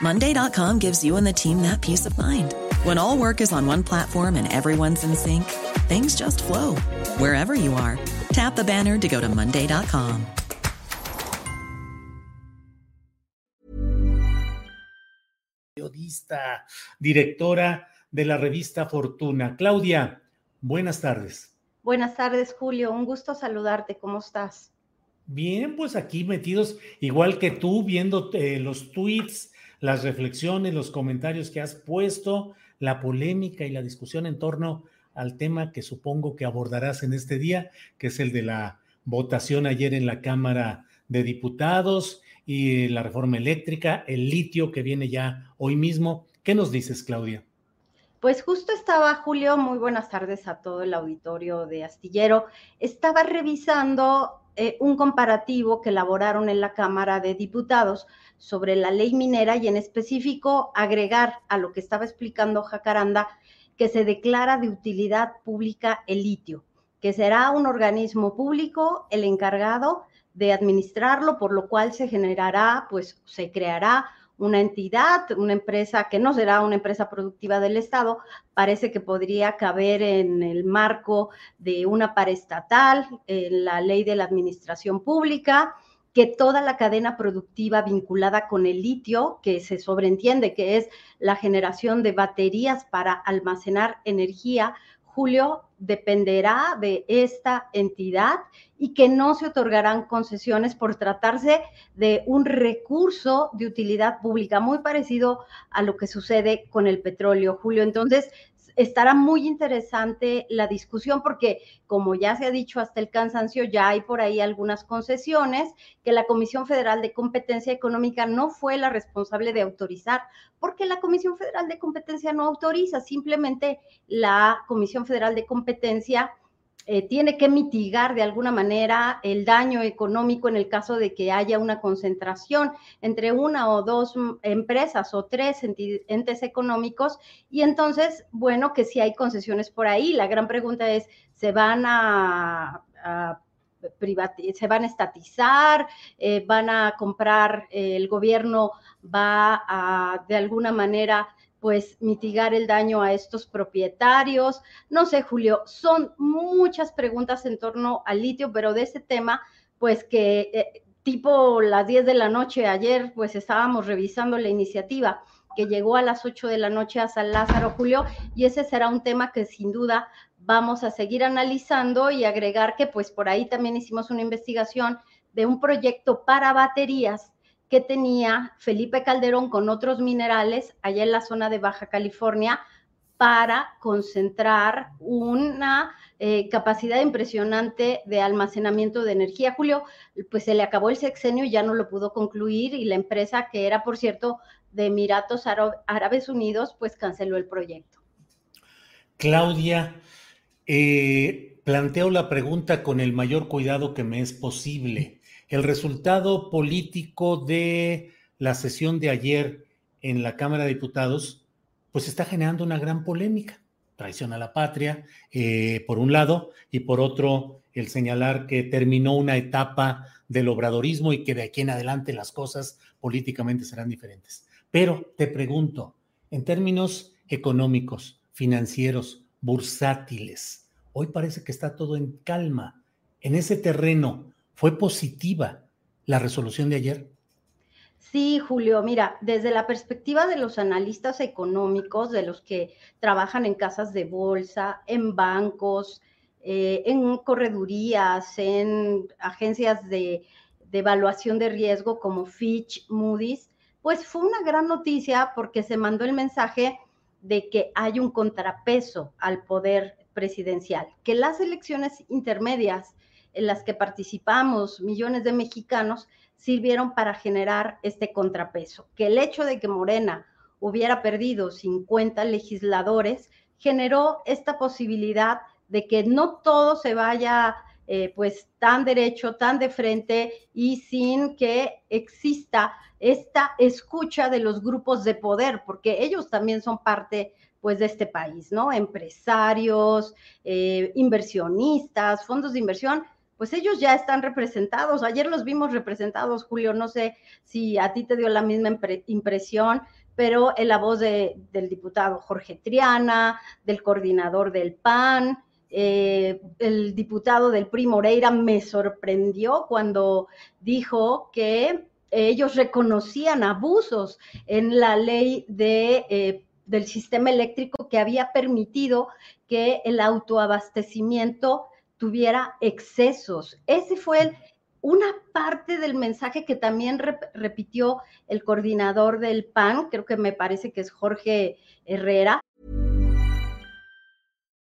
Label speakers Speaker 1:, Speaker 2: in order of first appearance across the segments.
Speaker 1: Monday.com gives you and the team that peace of mind. When all work is on one platform and everyone's in sync, things just flow wherever you are. Tap the banner to go to Monday.com.
Speaker 2: Periodista, directora de la revista Fortuna. Claudia, buenas tardes.
Speaker 3: Buenas tardes, Julio. Un gusto saludarte. ¿Cómo estás?
Speaker 2: Bien, pues aquí metidos, igual que tú, viendo eh, los tweets, las reflexiones, los comentarios que has puesto, la polémica y la discusión en torno al tema que supongo que abordarás en este día, que es el de la votación ayer en la Cámara de Diputados y la reforma eléctrica, el litio que viene ya hoy mismo. ¿Qué nos dices, Claudia?
Speaker 3: Pues justo estaba, Julio, muy buenas tardes a todo el auditorio de Astillero. Estaba revisando eh, un comparativo que elaboraron en la Cámara de Diputados sobre la ley minera y en específico agregar a lo que estaba explicando Jacaranda que se declara de utilidad pública el litio, que será un organismo público el encargado de administrarlo, por lo cual se generará, pues se creará una entidad, una empresa que no será una empresa productiva del Estado, parece que podría caber en el marco de una paraestatal, en la ley de la administración pública, que toda la cadena productiva vinculada con el litio, que se sobreentiende que es la generación de baterías para almacenar energía, Julio, dependerá de esta entidad y que no se otorgarán concesiones por tratarse de un recurso de utilidad pública, muy parecido a lo que sucede con el petróleo, Julio. Entonces, estará muy interesante la discusión porque, como ya se ha dicho hasta el cansancio, ya hay por ahí algunas concesiones que la Comisión Federal de Competencia Económica no fue la responsable de autorizar, porque la Comisión Federal de Competencia no autoriza, simplemente la Comisión Federal de Competencia eh, tiene que mitigar de alguna manera el daño económico en el caso de que haya una concentración entre una o dos empresas o tres entes económicos. Y entonces, bueno, que si hay concesiones por ahí, la gran pregunta es, ¿se van a, se van a estatizar, eh, van a comprar, eh, el gobierno va a de alguna manera pues mitigar el daño a estos propietarios. No sé, Julio, son muchas preguntas en torno al litio, pero de ese tema, pues que eh, tipo las 10 de la noche ayer, pues estábamos revisando la iniciativa que llegó a las 8 de la noche a San Lázaro, Julio, y ese será un tema que sin duda vamos a seguir analizando y agregar que pues por ahí también hicimos una investigación de un proyecto para baterías que tenía Felipe Calderón con otros minerales allá en la zona de Baja California para concentrar una eh, capacidad impresionante de almacenamiento de energía. Julio, pues se le acabó el sexenio y ya no lo pudo concluir y la empresa, que era, por cierto, de Emiratos Árabes Unidos, pues canceló el proyecto.
Speaker 2: Claudia, eh, planteo la pregunta con el mayor cuidado que me es posible el resultado político de la sesión de ayer en la Cámara de Diputados, pues está generando una gran polémica. Traición a la patria, eh, por un lado, y por otro, el señalar que terminó una etapa del obradorismo y que de aquí en adelante las cosas políticamente serán diferentes. Pero te pregunto, en términos económicos, financieros, bursátiles, hoy parece que está todo en calma. En ese terreno, ¿Fue positiva la resolución de ayer?
Speaker 3: Sí, Julio, mira, desde la perspectiva de los analistas económicos, de los que trabajan en casas de bolsa, en bancos, eh, en corredurías, en agencias de, de evaluación de riesgo como Fitch, Moody's, pues fue una gran noticia porque se mandó el mensaje de que hay un contrapeso al poder presidencial, que las elecciones intermedias en las que participamos millones de mexicanos sirvieron para generar este contrapeso, que el hecho de que Morena hubiera perdido 50 legisladores generó esta posibilidad de que no todo se vaya eh, pues tan derecho, tan de frente y sin que exista esta escucha de los grupos de poder, porque ellos también son parte pues de este país, ¿no? Empresarios, eh, inversionistas, fondos de inversión, pues ellos ya están representados. Ayer los vimos representados, Julio, no sé si a ti te dio la misma impresión, pero en la voz del diputado Jorge Triana, del coordinador del PAN, eh, el diputado del PRI Moreira me sorprendió cuando dijo que ellos reconocían abusos en la ley de, eh, del sistema eléctrico que había permitido que el autoabastecimiento tuviera excesos. Ese fue una parte del mensaje que también repitió el coordinador del PAN, creo que me parece que es Jorge Herrera.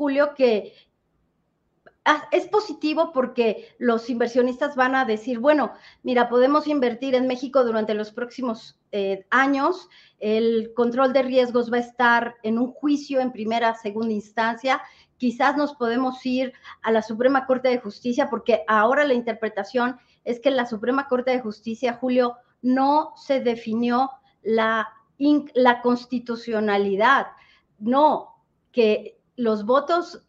Speaker 3: Julio, que es positivo porque los inversionistas van a decir, bueno, mira, podemos invertir en México durante los próximos eh, años, el control de riesgos va a estar en un juicio en primera, segunda instancia, quizás nos podemos ir a la Suprema Corte de Justicia porque ahora la interpretación es que la Suprema Corte de Justicia, Julio, no se definió la, la constitucionalidad, no, que los votos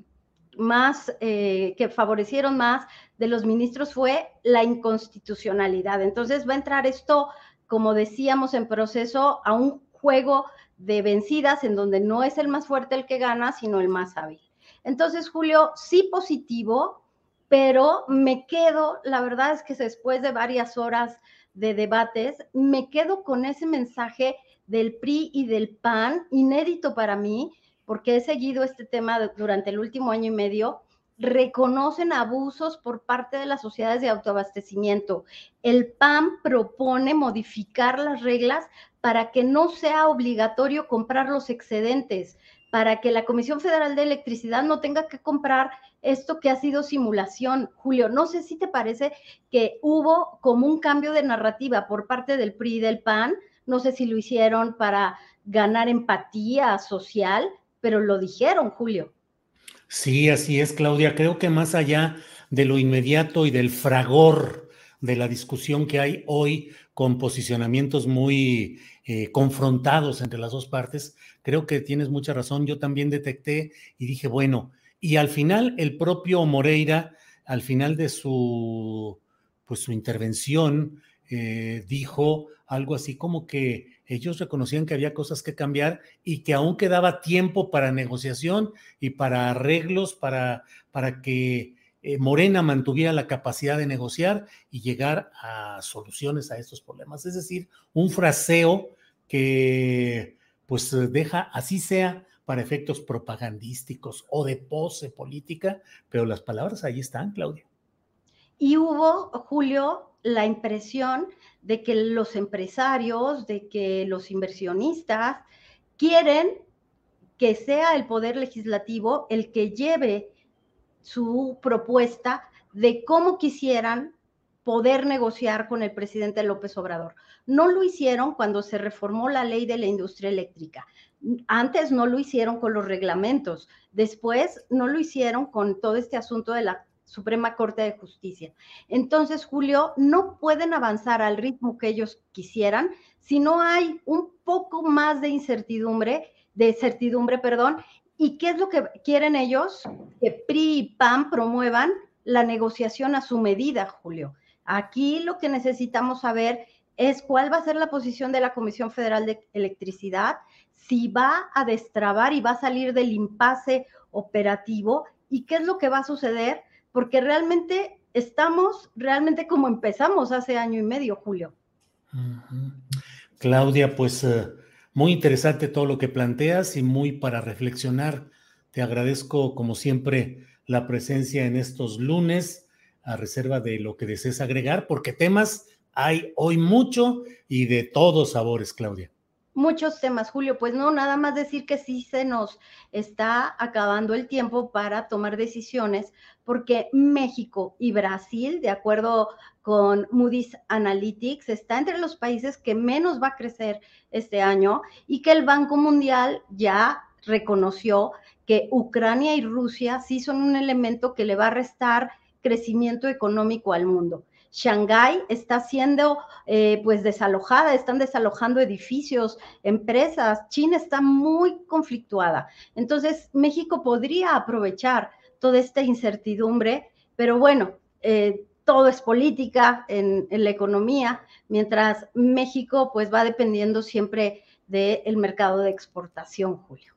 Speaker 3: más eh, que favorecieron más de los ministros fue la inconstitucionalidad. Entonces va a entrar esto, como decíamos en proceso, a un juego de vencidas en donde no es el más fuerte el que gana, sino el más hábil. Entonces, Julio, sí positivo, pero me quedo, la verdad es que después de varias horas de debates, me quedo con ese mensaje del PRI y del PAN, inédito para mí, porque he seguido este tema durante el último año y medio, reconocen abusos por parte de las sociedades de autoabastecimiento. El PAN propone modificar las reglas para que no sea obligatorio comprar los excedentes, para que la Comisión Federal de Electricidad no tenga que comprar esto que ha sido simulación. Julio, no sé si te parece que hubo como un cambio de narrativa por parte del PRI y del PAN, no sé si lo hicieron para ganar empatía social, pero lo dijeron, Julio.
Speaker 2: Sí, así es, Claudia. Creo que más allá de lo inmediato y del fragor de la discusión que hay hoy con posicionamientos muy eh, confrontados entre las dos partes, creo que tienes mucha razón. Yo también detecté y dije, bueno, y al final el propio Moreira, al final de su, pues, su intervención, eh, dijo algo así como que ellos reconocían que había cosas que cambiar y que aún quedaba tiempo para negociación y para arreglos, para, para que eh, Morena mantuviera la capacidad de negociar y llegar a soluciones a estos problemas. Es decir, un fraseo que pues deja, así sea, para efectos propagandísticos o de pose política, pero las palabras ahí están, Claudia.
Speaker 3: Y hubo, Julio, la impresión de que los empresarios, de que los inversionistas quieren que sea el Poder Legislativo el que lleve su propuesta de cómo quisieran poder negociar con el presidente López Obrador. No lo hicieron cuando se reformó la ley de la industria eléctrica. Antes no lo hicieron con los reglamentos. Después no lo hicieron con todo este asunto de la Suprema Corte de Justicia. Entonces, Julio, no pueden avanzar al ritmo que ellos quisieran si no hay un poco más de incertidumbre, de certidumbre, perdón. ¿Y qué es lo que quieren ellos? Que PRI y PAN promuevan la negociación a su medida, Julio. Aquí lo que necesitamos saber es cuál va a ser la posición de la Comisión Federal de Electricidad, si va a destrabar y va a salir del impasse operativo y qué es lo que va a suceder, porque realmente estamos realmente como empezamos hace año y medio, Julio.
Speaker 2: Claudia, pues eh, muy interesante todo lo que planteas y muy para reflexionar. Te agradezco como siempre la presencia en estos lunes a reserva de lo que desees agregar, porque temas hay hoy mucho y de todos sabores, Claudia.
Speaker 3: Muchos temas, Julio. Pues no, nada más decir que sí se nos está acabando el tiempo para tomar decisiones, porque México y Brasil, de acuerdo con Moody's Analytics, está entre los países que menos va a crecer este año y que el Banco Mundial ya reconoció que Ucrania y Rusia sí son un elemento que le va a restar crecimiento económico al mundo. Shanghái está siendo eh, pues desalojada, están desalojando edificios, empresas, China está muy conflictuada. Entonces, México podría aprovechar toda esta incertidumbre, pero bueno, eh, todo es política en, en, la economía, mientras México pues va dependiendo siempre del mercado de exportación, Julio.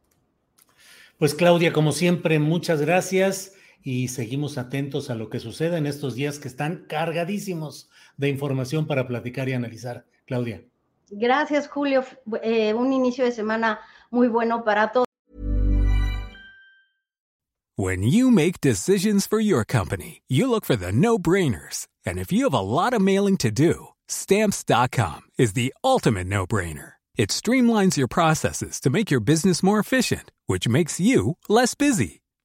Speaker 2: Pues Claudia, como siempre, muchas gracias y seguimos atentos a lo que suceda en estos días que están cargadísimos de información para platicar y analizar. Claudia.
Speaker 3: Gracias, Julio. Eh, un inicio de semana muy bueno para todos.
Speaker 4: When you make decisions for your company, you look for the no-brainers. And if you have a lot of mailing to do, stamps.com is the ultimate no-brainer. It streamlines your processes to make your business more efficient, which makes you less busy.